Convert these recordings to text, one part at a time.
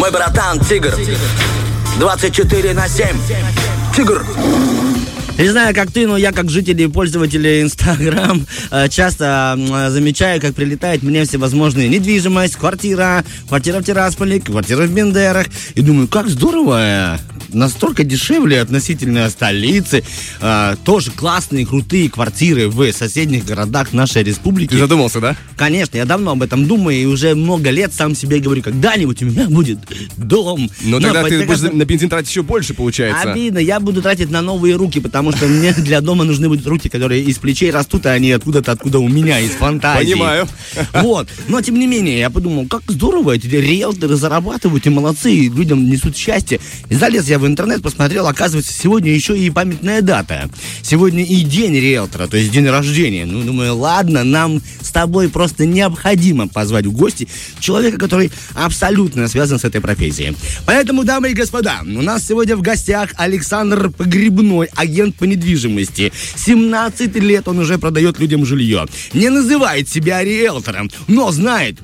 Мой братан Тигр. 24 на 7. Тигр. Не знаю, как ты, но я как житель и пользователь Инстаграм э, часто э, замечаю, как прилетает мне всевозможные недвижимость, квартира, квартира в Тирасполе, квартира в Бендерах. И думаю, как здорово, настолько дешевле относительно столицы. Э, тоже классные, крутые квартиры в соседних городах нашей республики. Ты задумался, да? Конечно, я давно об этом думаю и уже много лет сам себе говорю, когда-нибудь у меня будет дом. Но Но тогда ты будешь на бензин тратить еще больше, получается. Обидно, я буду тратить на новые руки, потому что мне для дома нужны будут руки, которые из плечей растут, а они откуда-то, откуда у меня, из фантазии. Понимаю. Вот. Но, тем не менее, я подумал, как здорово, эти риэлторы зарабатывают и молодцы, и людям несут счастье. И залез я в интернет, посмотрел, оказывается, сегодня еще и памятная дата. Сегодня и день риэлтора, то есть день рождения. Ну, думаю, ладно, нам с тобой просто необходимо позвать в гости человека, который абсолютно связан с этой профессией. Поэтому, дамы и господа, у нас сегодня в гостях Александр Погребной, агент по недвижимости. 17 лет он уже продает людям жилье. Не называет себя риэлтором, но знает,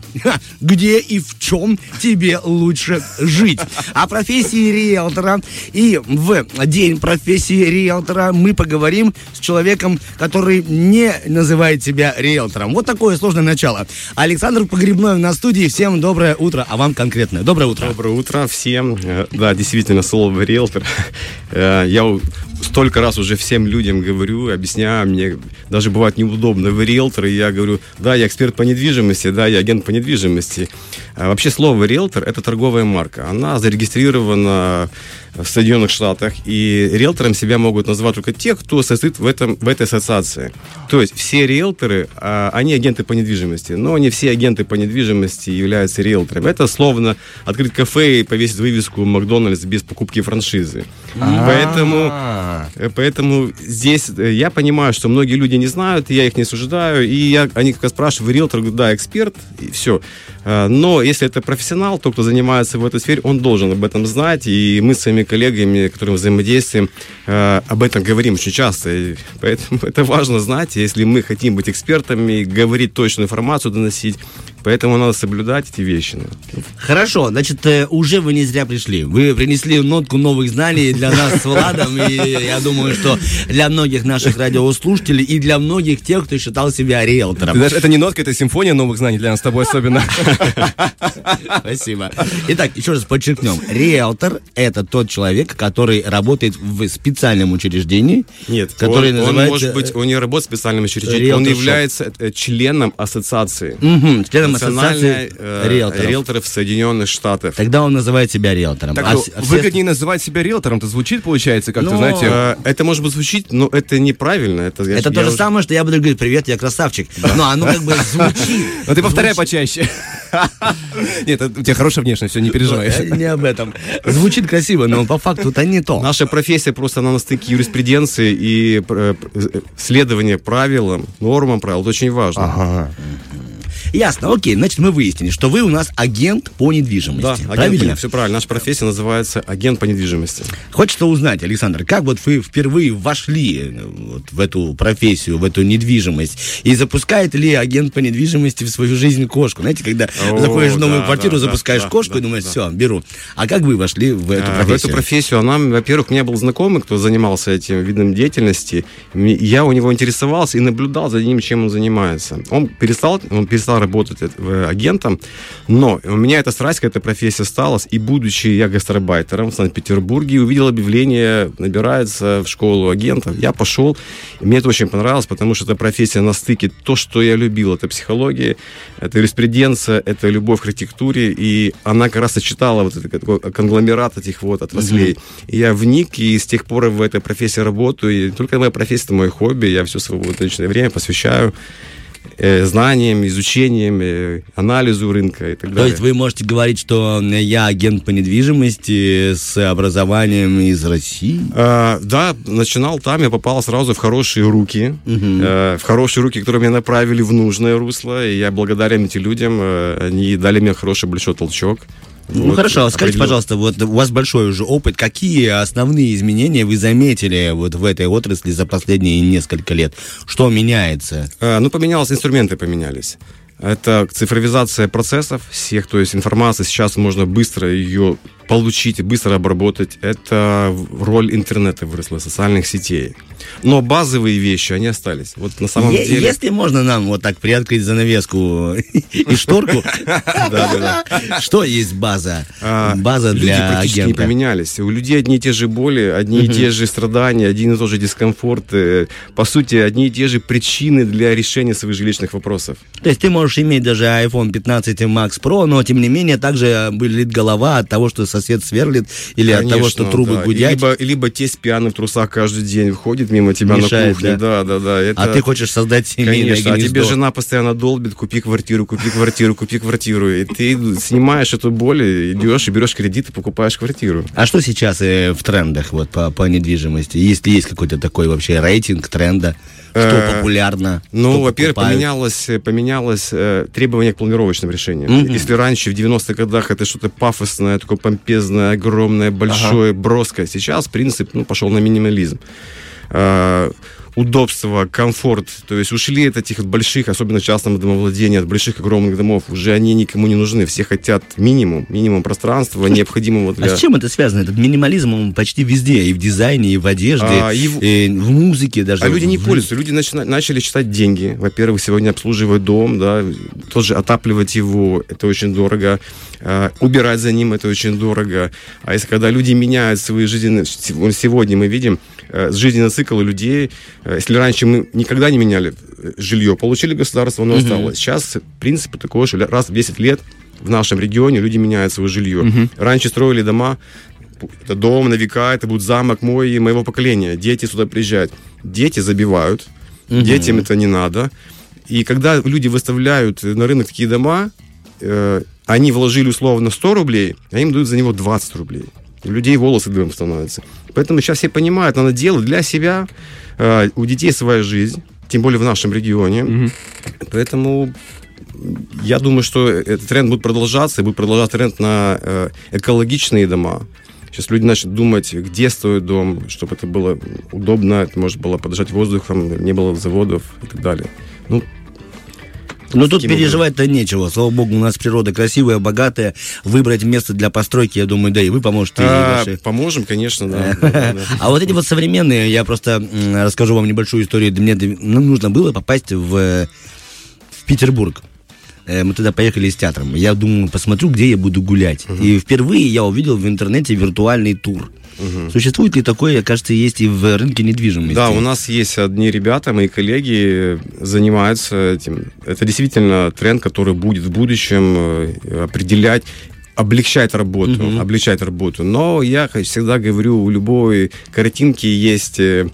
где и в чем тебе лучше жить. О профессии риэлтора и в день профессии риэлтора мы поговорим с человеком, который не называет себя риэлтором. Вот такое сложное начало. Александр Погребной в студии. Всем доброе утро, а вам конкретно. Доброе утро. Доброе утро всем. Э, Да, действительно, слово риэлтор. Э, Я столько раз уже всем людям говорю, объясняю, мне даже бывает неудобно. Вы риэлтор, и я говорю, да, я эксперт по недвижимости, да, я агент по недвижимости. А Вообще слово риэлтор – это торговая марка. Она зарегистрирована в Соединенных Штатах, и риэлтором себя могут назвать только те, кто состоит в, этом, в этой ассоциации. То есть все риэлторы, а, они агенты по недвижимости, но не все агенты по недвижимости являются риэлторами. Это словно открыть кафе и повесить вывеску Макдональдс без покупки франшизы. Поэтому, э, поэтому здесь э, я понимаю, что многие люди не знают, я их не осуждаю, и я, они как раз спрашивают, риэлтор, говорю, да, эксперт, и все. Э, Но если это профессионал, то, кто занимается в этой сфере, он должен об этом знать, и мы с своими коллегами, которыми взаимодействуем, э, об этом говорим очень часто, и поэтому это важно знать, если мы хотим быть экспертами, говорить точную информацию, доносить, поэтому надо соблюдать эти вещи. Хорошо, значит, э, уже вы не зря пришли. Вы принесли нотку новых знаний для нас с Владом, и я думаю, что для многих наших радиослушателей и для многих тех, кто считал себя Ты риэлтором. знаешь, это не нотка, это симфония новых знаний для нас с тобой особенно. Спасибо. Итак, еще раз подчеркнем. Риэлтор – это тот человек, который работает в специальном учреждении, Нет, который он, он называется... может быть, он не работает в специальном учреждении, он является э, членом ассоциации. Мгм, членом ассоциации э, риэлторов. риэлторов Соединенных Штатов. Тогда он называет себя риэлтором. Так А а все- выгоднее называть себя риэлтором-то звучит, получается, как-то, Ну, знаете... Э, Это может быть звучит, но это неправильно. Это, я- Это я то же уже- самое, что я буду говорить, привет, я красавчик. Но оно как бы звучит. Но ты повторяй почаще. Нет, у тебя хорошая внешность, все, не переживай. Э, Не об этом. Звучит красиво, но по факту это не то. Наша профессия просто она на стыке юриспруденции и э, э, следования правилам, нормам правил. Это очень важно. Ясно, окей, значит, мы выяснили, что вы у нас агент по недвижимости. Да, агент правильно? по- все правильно. Наша профессия называется агент по недвижимости. Хочется узнать, Александр, как вот вы впервые вошли э, вот в эту профессию, в эту недвижимость, и запускает ли агент по недвижимости в свою жизнь кошку? Знаете, когда О, заходишь в новую да, квартиру, да, запускаешь да, кошку да, и думаешь, да. все, беру. А как вы вошли в эту А, В профессию? эту профессию она, во-первых, у меня был знакомый, кто занимался этим видом деятельности. Я у него интересовался и наблюдал за ним, чем он занимается. Он перестал, он перестал работать э, в- агентом, но у меня эта страсть к этой профессии осталась. И будучи я гастарбайтером в Санкт-Петербурге, увидел объявление, набирается в школу агентов. Я пошел, мне это очень понравилось, потому что эта профессия на стыке. То, что я любил, это психология, это юриспруденция, это любовь к архитектуре, и она как раз сочетала вот этот такой конгломерат этих вот отраслей. И я вник, и с тех пор в этой профессии работаю. И не только моя профессия, это мое хобби. Я все свое вот личное время посвящаю э, знаниям, изучениям, э, анализу рынка и так То далее. есть вы можете говорить, что я агент по недвижимости с образованием из России? А, да, начинал там, я попал сразу в хорошие руки, э, в хорошие руки, которые меня направили в нужное русло, и я благодарен этим людям, э, они дали мне хороший большой толчок. Ну Вот, хорошо, скажите, определил. пожалуйста, вот у вас большой уже опыт, какие основные изменения вы заметили вот в этой отрасли за последние несколько лет? Что меняется? Э, Ну, поменялось, инструменты поменялись. Это цифровизация процессов всех, то есть информация сейчас можно быстро ее получить и быстро обработать. Это роль интернета выросла, социальных сетей. Но базовые вещи, они остались. Вот на самом Е- деле... Если можно нам вот так приоткрыть занавеску и шторку, что есть база? А, База для практически не агента. поменялись. У людей одни и те же боли, одни и те же страдания, один и тот же дискомфорт. э, По сути, одни и те же причины для решения своих жилищных вопросов. То есть ты можешь иметь даже iPhone 15 Max Pro, но тем не менее также болит голова от того, что сосед сверлит, или от того, Конечно, что трубы да. Гудят. Либо, либо тесть пьяный в трусах каждый день входит мимо тебя Мешает, на кухне. Да, да, да. Это... А ты хочешь создать семейное Конечно, а гнездо. тебе жена постоянно долбит, купи квартиру, купи квартиру, купи квартиру. И ты снимаешь эту боль, идешь и берешь кредит и покупаешь квартиру. А что сейчас э, в трендах вот по, по недвижимости? Если есть какой-то такой вообще рейтинг тренда, что Э, популярно? Ну, во-первых, поменялось, э, поменялось э, требование к планировочным решениям. Мгм. Если раньше, в 90-х годах, это что-то пафосное, такое помпезное, огромное, большое, броское, сейчас принцип ну, пошел на минимализм. Э, удобство, комфорт, то есть ушли от этих больших, особенно в частном домовладении, от больших огромных домов, уже они никому не нужны, все хотят минимум, минимум пространства, необходимого для... А с чем это связано? Этот минимализм он почти везде, и в дизайне, и в одежде, А, и в- и в музыке даже. А люди не пользуются, люди начина- начали считать деньги. Во-первых, сегодня обслуживать дом, да, тоже отапливать его, это очень дорого. А, убирать за ним, это очень дорого. А если когда люди меняют свои жизненные... сего- Сегодня мы видим жизненный цикл людей. Э, Если раньше мы никогда не меняли э, жилье, получили государство, оно осталось. Сейчас принцип такой, что раз в 10 лет в нашем регионе люди меняют свое жилье. Раньше строили дома это дом на века, это будет замок мой и моего поколения. Дети сюда приезжают. Дети забивают, детям это не надо. И когда люди выставляют на рынок такие дома, э, они вложили условно 100 рублей, а им дают за него 20 рублей. У людей волосы дымом становятся. Поэтому сейчас все понимают, надо делать для себя, э, у детей своя жизнь, тем более в нашем регионе. Поэтому я думаю, что этот тренд будет продолжаться, и будет продолжаться тренд на э, экологичные дома. Сейчас люди начнут думать, где стоит дом, чтобы это было удобно, это может было подышать воздухом, не было заводов и так далее. Ну, Ну тут переживать-то нечего. Слава богу, у нас природа красивая, богатая. Выбрать место для постройки, я думаю, да, и вы поможете. а, ваши- поможем, конечно, да. А вот эти вот современные, я просто расскажу вам небольшую историю. Мне ну, нужно было попасть в, э, в Петербург. Э, Мы туда поехали с театром. Я думаю, посмотрю, где я буду гулять. И впервые я увидел в интернете виртуальный тур. Существует ли такое, кажется, есть и в рынке недвижимости? Да, у нас есть одни ребята, мои коллеги занимаются этим. Это действительно тренд, который будет в будущем э, определять облегчать работу, облегчать работу. Но я всегда говорю, у любой картинки есть э,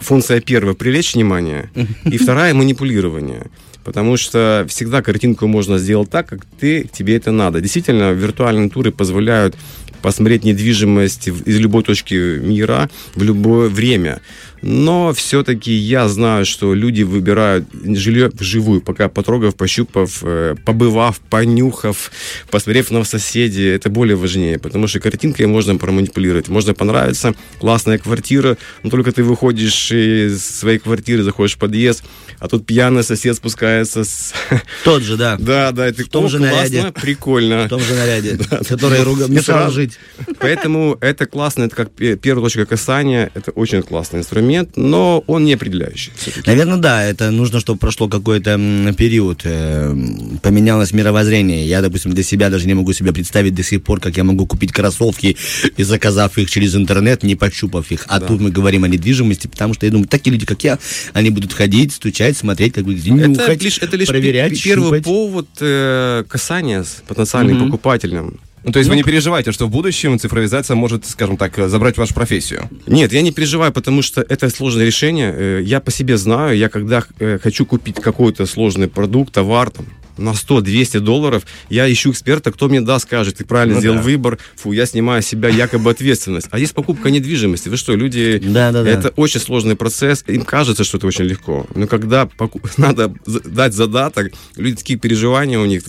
функция первая привлечь внимание, и вторая манипулирование. Потому что всегда картинку можно сделать так, как ты, тебе это надо. Действительно, виртуальные туры позволяют посмотреть недвижимость из любой точки мира в любое время. Но все-таки я знаю, что люди выбирают жилье вживую, пока потрогав, пощупав, э, побывав, понюхав, посмотрев на соседей. Это более важнее, потому что картинкой можно проманипулировать. Можно понравиться, классная квартира, но только ты выходишь из своей квартиры, заходишь в подъезд, а тут пьяный сосед спускается с... Тот же, да. Да, да, это В том «О, же классно, наряде. прикольно. В том же наряде, который руга- мешал сразу- жить. Поэтому это классно, это как пе- первая точка касания, это очень классный инструмент, но он не определяющий. Наверное, да, это нужно, чтобы прошло какой-то период, э, поменялось мировоззрение. Я, допустим, для себя даже не могу себе представить до сих пор, как я могу купить кроссовки, и заказав их через интернет, не пощупав их. А тут мы говорим о недвижимости, потому что я думаю, такие люди, как я, они будут ходить, стучать, смотреть, как бы Это нюхать, лишь, это лишь проверять, пе- первый щупать. повод э, касания с потенциальным покупателем. Ну, то есть вы не переживаете, что в будущем цифровизация может, скажем так, забрать вашу профессию? Нет, я не переживаю, потому что это сложное решение. Э, Я по себе знаю, я когда э, хочу купить какой-то сложный продукт, товар, там, на 100-200 долларов, я ищу эксперта, кто мне даст, скажет, ты правильно Ну сделал да. выбор, фу, я снимаю с себя якобы ответственность. А здесь покупка недвижимости. Вы что, люди, Да-да-да. это очень сложный процесс, им кажется, что это очень легко. Но когда поку- надо дать задаток, люди такие переживания у них,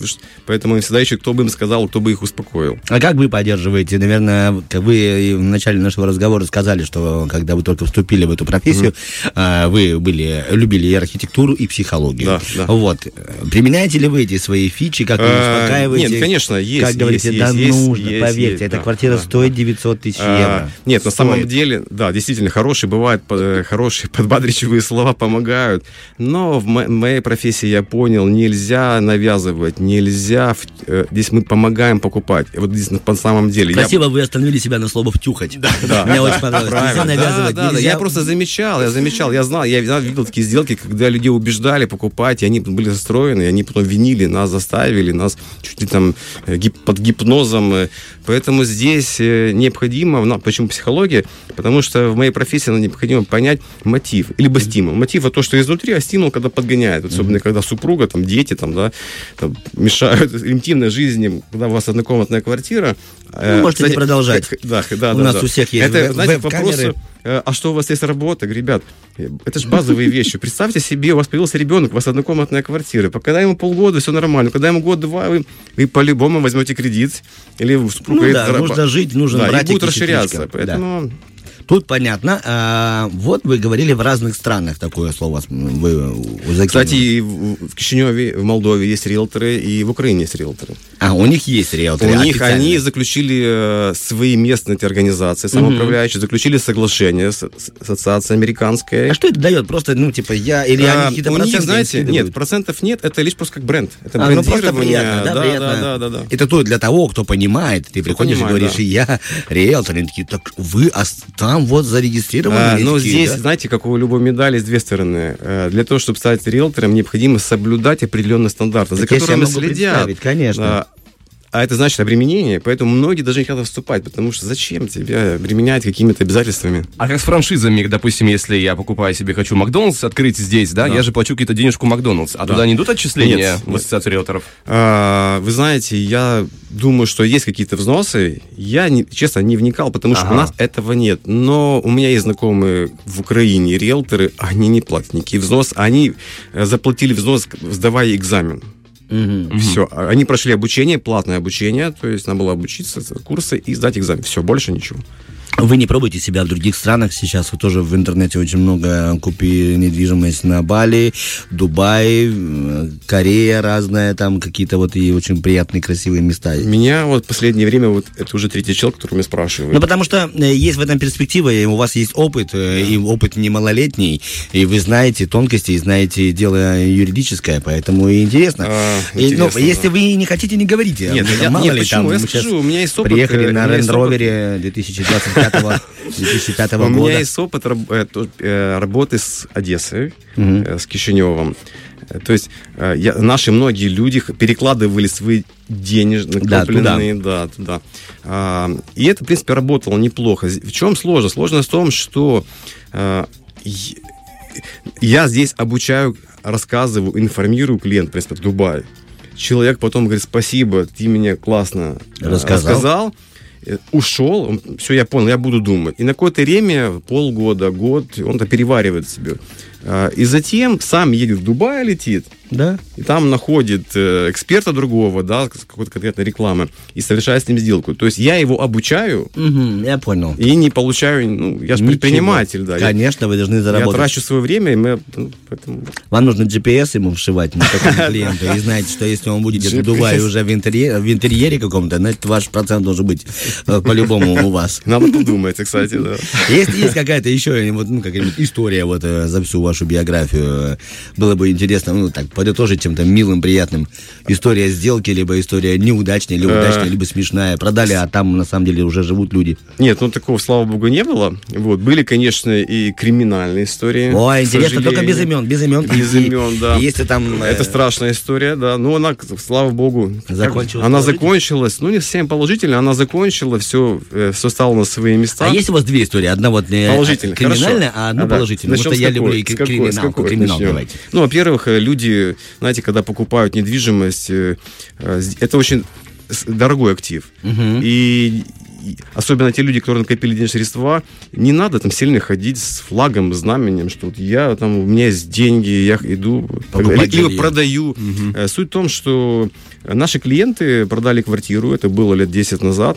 поэтому им всегда ищут, кто бы им сказал, кто бы их успокоил. А как вы поддерживаете? Наверное, вы в начале нашего разговора сказали, что когда вы только вступили в эту профессию, а, вы были, любили и архитектуру, и психологию. Да, да. Вот. Применяете ли вы рассказываете свои фичи, как вы А, успокаиваете? нет, конечно, есть, Как говорите, да нужно, поверьте, эта квартира стоит 900 тысяч А, евро. Нет, на самом деле, да, действительно, хорошие бывают, э, хорошие подбадривающие слова помогают. Но в мо- моей профессии я понял, нельзя навязывать, нельзя... э, Здесь мы помогаем покупать. Вот здесь на самом деле. Красиво вы остановили себя на слово «втюхать». Да. Мне очень понравилось. Нельзя Правильно. навязывать, да. нельзя- Я просто замечал, я замечал, я знал, я видел такие сделки, когда людей убеждали покупать, и они были застроены, и они потом винили, нас заставили, нас чуть ли там э, гип- под гипнозом. э. Поэтому здесь э, необходимо, ну, почему психология? Потому что в моей профессии нам необходимо понять мотив, либо стимул. Мотив это то, что изнутри, а стимул, когда подгоняет. Особенно, когда супруга, там, дети, там, да, там, мешают интимной жизни, когда у вас однокомнатная квартира. Э, Ну, можете не продолжать. Да, да, У да, нас да. у всех есть Это, знаете, веб-камеры. э, а что у вас есть работа? Говорю, Ребят, э, это же базовые вещи. Представьте себе, у вас появился ребенок, у вас однокомнатная квартира. Когда ему полгода, все нормально. Когда ему год-два, вы, вы по-любому возьмете кредит. Или Ну да, «Зараб- нужно жить, нужен да, и братик будет и расширяться. Поэтому Тут понятно. А, вот вы говорили в разных странах такое слово. Вы закинули. Кстати, и в Кишиневе, в Молдове есть риэлторы, и в Украине есть риэлторы. А, у них есть риэлторы У них они заключили э, свои местные эти организации, самоуправляющие, заключили соглашение с, ассоциацией американской. А что это дает? Просто, ну, типа, я... Или А, они какие-то у них, знаете, нет, процентов нет, это лишь просто как бренд. Это А, ну просто приятно, да, да, приятно. да, да, да, да. Это то для того, кто понимает. Ты приходишь понимает, и говоришь, да. я риэлтор. Они такие, так вы ос- там вот зарегистрированы. А, но такие, здесь, да? знаете, как у любой медали, есть две стороны. Э, Для того, чтобы стать риэлтором, необходимо соблюдать определенные стандарты, за Так себе которыми следят. представить, конечно. Да. А это значит обременение, поэтому многие даже не хотят вступать, потому что зачем тебя обременять какими-то обязательствами? А как с франшизами, допустим, если я покупаю себе, хочу Макдональдс открыть здесь, да, Да. я же плачу какие-то денежку Макдональдс, а туда не идут отчисления Нет, в ассоциацию риэлторов? А, Вы знаете, я думаю, что есть какие-то взносы. Я, не- честно, не вникал, потому что Ага. у нас этого нет. Но у меня есть знакомые в Украине риэлторы, они не платят никакие взнос. Они э, заплатили взнос, сдавая экзамен. Все. Они прошли обучение, платное обучение, то есть надо было обучиться, курсы и сдать экзамен. Все, больше ничего. Вы не пробуйте себя в других странах сейчас. Вы тоже в интернете очень много купи недвижимость на Бали, Дубай, Корея разная, там какие-то вот и очень приятные, красивые места. Меня вот в последнее время, вот это уже третий человек, который меня спрашивает. Ну, потому что э, есть в этом перспектива, и у вас есть опыт, э, и опыт не малолетний, и вы знаете тонкости, и знаете дело юридическое, поэтому и интересно. А, И, ну, интересно, если да. вы не хотите, не говорите. Нет, Потому я- мало нет, ли, почему? там Я скажу, у меня есть опыт, Приехали э, на у меня есть Land опыт. Rover 2025 2005 У года. меня есть опыт э, э, работы с Одессой, э, с Кишиневым. То есть я, наши многие люди перекладывали свои денежные, Да, накопленные, да, туда. А, и это, в принципе, работало неплохо. В чем сложность? Сложность в том, что е- я здесь обучаю, рассказываю, информирую клиента, в принципе, в Дубае. Человек потом говорит, спасибо, ты меня классно Рассказал. рассказал э, ушел, все, я понял, я буду думать. И на какое-то время, полгода, год, он это переваривает себе. А, И затем сам едет в Дубай, летит, Да? и там находит э, эксперта другого, да, какой-то конкретной рекламы, и совершает с ним сделку. То есть я его обучаю Мгм, я понял. и не получаю, ну, я же предприниматель, да. Я- Конечно, вы должны Я, заработать. трачу свое время, и мы, ну, поэтому... Вам нужно GPS ему вшивать на такого клиента. И знаете, что если он будет в Дубае уже в интерьере, каком-то, значит, ваш процент должен быть э, по-любому у вас. Надо подумать, кстати, да. Есть, какая-то еще ну, какая-нибудь история вот э, за всю вашу биографию. Было бы интересно, ну, так, подытожить чем-то милым, приятным. История сделки, либо история неудачная, либо Э. удачная, либо смешная. Продали, а там на самом деле уже живут люди. Нет, ну такого, слава богу, не было. Вот. Были, конечно, и криминальные истории. Ой, к интересно, только без имен, без имен. Без и- имен, да. Если там... э, Это страшная история, да. Но она, слава богу, Закончилась она закончилась. Ну, не совсем положительно, она закончила, все, все стало на свои места. А есть у вас две истории? Одна вот э, Положительно. криминальная, хорошо. а одна да. положительная. Начнем Потому что я люблю и С какой? С криминалку. какой Криминал начнем? давайте. Ну, во-первых, э, люди, знаете, когда покупают недвижимость, э, э, с- это очень с- дорогой актив. И и особенно те люди, которые накопили денежные средства, не надо там сильно ходить с флагом, знаменем, что вот я там, у меня есть деньги, я иду, Покупать либо жилье. продаю. Э, Суть в том, что наши клиенты продали квартиру, это было лет 10 назад,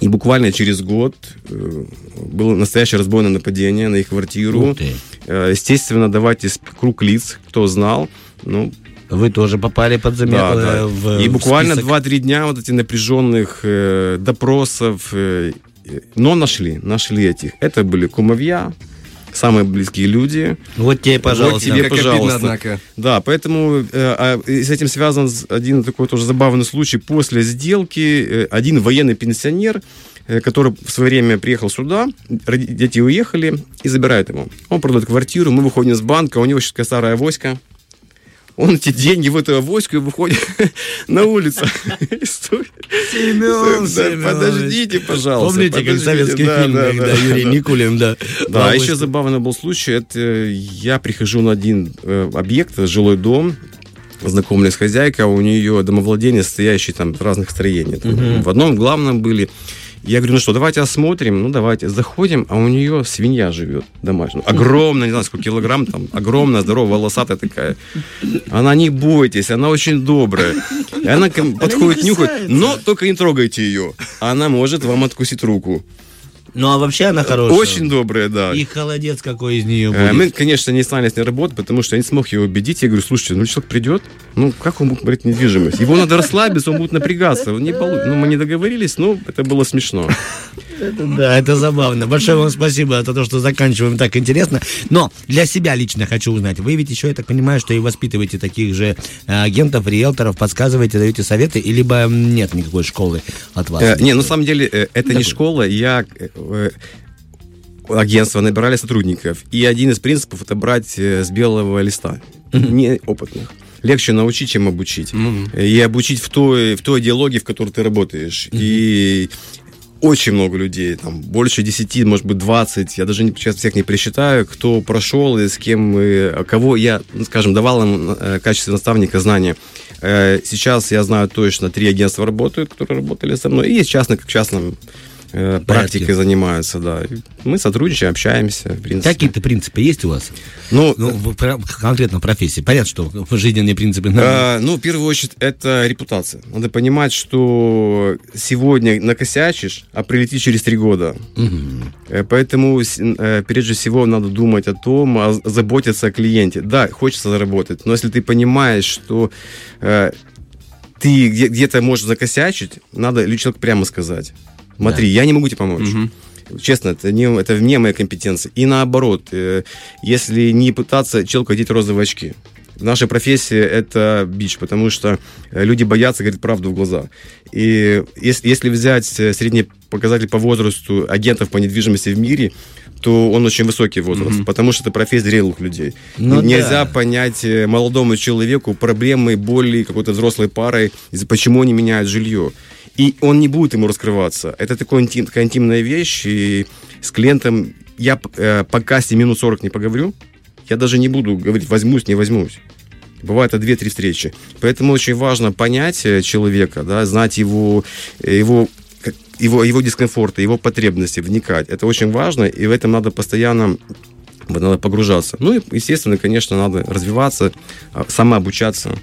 и буквально через год э, было настоящее разбойное нападение на их квартиру. Э, Естественно, давайте круг лиц, кто знал. Ну, Вы тоже попали под заметку. Да, да. В, И в буквально список. 2-3 дня вот эти напряженных э, допросов, э, э, но нашли, нашли этих. Это были кумовья, самые близкие люди. Вот тебе, пожалуйста. Вот тебе, Как обидно, пожалуйста. однако. Да, поэтому э, а, с этим связан один такой тоже забавный случай. После сделки э, один военный пенсионер, э, который в свое время приехал сюда, дети уехали и забирает его. Он продает квартиру, мы выходим с банка, у него сейчас такая старая авоська. Он эти деньги в эту авоську и выходит на улицу. Семен. Подождите, пожалуйста. Помните, как советский Да, фильм, да, Юрий. Никулин, да. Да, еще забавный был случай, это э, я прихожу на один э, объект, жилой дом, знакомлюсь с хозяйкой, а у нее домовладение, стоящее там в разных строениях. В одном главном были. Я говорю, ну что, давайте осмотрим. Ну, давайте. Заходим, а у нее свинья живет домашняя. Ну, огромная, не знаю, сколько килограмм там. Огромная, здоровая, волосатая такая. Она, не бойтесь, она очень добрая. И она мне подходит, нюхает. Но только не трогайте ее. Она может вам откусить руку. Ну, а вообще она хорошая. Очень добрая, да. И холодец какой из нее Э, будет. Мы, конечно, не стали с ней работать, потому что я не смог ее убедить. Я говорю, слушайте, ну человек придет, ну как он будет брать недвижимость? Его надо расслабиться, он будет напрягаться. Он не полу- Ну, мы не договорились, но это было смешно. Да, это забавно. Большое вам спасибо за то, что заканчиваем так интересно. Но для себя лично хочу узнать. Вы ведь еще, я так понимаю, что и воспитываете таких же э, агентов, риэлторов, подсказываете, даете советы, либо нет никакой школы от вас? Э, Не, на самом деле, это не школа, я... э, Агентство набирали сотрудников. И один из принципов это брать э, с белого листа, неопытных. Легче научить, чем обучить. И обучить в той, в той идеологии, в которой ты работаешь. И очень много людей, там больше 10, может быть 20, я даже не- сейчас всех не пересчитаю, кто прошел и с кем, э, кого я, ну, скажем, давал им в качестве наставника знания. Сейчас я знаю точно, три агентства работают, которые работали со мной, и есть частные, как частным э, практикой занимаются, да. Мы сотрудничаем, общаемся, в принципе. Какие-то принципы есть у вас? Ну, Ну, в- про- конкретно профессии. Понятно, что жизненные принципы. А, ну, в первую очередь, это репутация. Надо понимать, что сегодня накосячишь, а прилетит через три года. Э, Поэтому, э, прежде всего, надо думать о том, о- заботиться о клиенте. Да, хочется заработать, но если ты понимаешь, что э, ты где- где-то можешь закосячить, надо человеку прямо сказать. Смотри, я не могу тебе помочь. Честно, это, не, это вне моей компетенции. И наоборот, э, если не пытаться человеку одеть розовые очки. Наша профессия – это бич, потому что э, люди боятся говорить правду в глаза. И если, если взять э, средний показатель по возрасту агентов по недвижимости в мире, то он очень высокий возраст, потому что это профессия зрелых людей. Ну Нельзя да. понять молодому человеку проблемы, боли какой-то взрослой парой, почему они меняют жилье. И он не будет ему раскрываться. Это такой интим- такая интимная вещь, и с клиентом я э, пока с ним минут 40 не поговорю, я даже не буду говорить, возьмусь, не возьмусь. Бывает это 2-3 встречи. Поэтому очень важно понять э, человека, да, знать его, э, его, его, его дискомфорты, его потребности, вникать. Это очень важно, и в этом надо постоянно надо погружаться. Ну и, естественно, конечно, надо развиваться, а, самообучаться.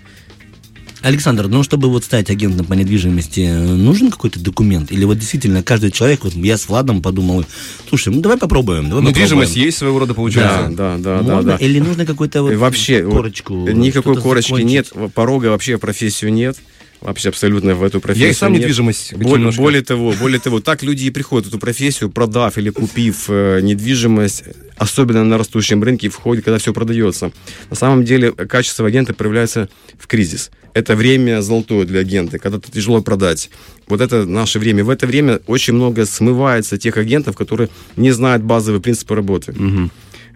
Александр, ну, чтобы вот стать агентом по недвижимости, нужен какой-то документ? Или вот действительно каждый человек, вот я с Владом подумал, слушай, ну давай попробуем, давай Недвижимость попробуем. есть своего рода, Да, получается. да, да, да, Можно? да. Или нужно какой-то вот вообще вот, корочку? никакой что-то корочки закончить? нет, порога вообще профессию нет. Вообще абсолютно в эту профессию Я и сам нет. недвижимость Более, немножко. более того, более того, так люди и приходят в эту профессию, продав или купив э, недвижимость, особенно на растущем рынке, входит, когда все продается. На самом деле качество агента проявляется в кризис. Это время золотое для агента, когда тяжело продать. Вот это наше время. В это время очень много смывается тех агентов, которые не знают базовые принципы работы.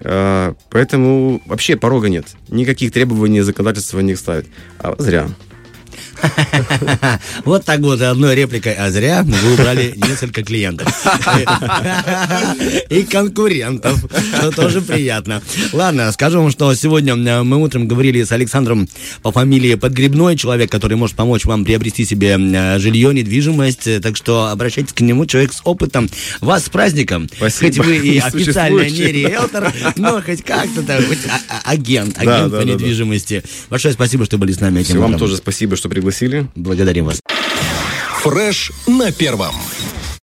Э, Поэтому вообще порога нет. Никаких требований законодательства не ставит. А зря. Вот так вот одной репликой, а зря вы убрали несколько клиентов. И конкурентов, что тоже приятно. Ладно, скажу вам, что сегодня э, мы утром говорили с Александром по фамилии Подгребной, человек, который может помочь вам приобрести себе э, жилье, недвижимость. Так что обращайтесь к нему, человек с опытом. Вас с праздником. Спасибо. Хоть вы и официально не риэлтор, но хоть как-то, так, хоть а- а- агент, агент по недвижимости. Большое спасибо, что были с нами этим Вам тоже спасибо, что пригласили. Благодарим вас. Фреш на первом.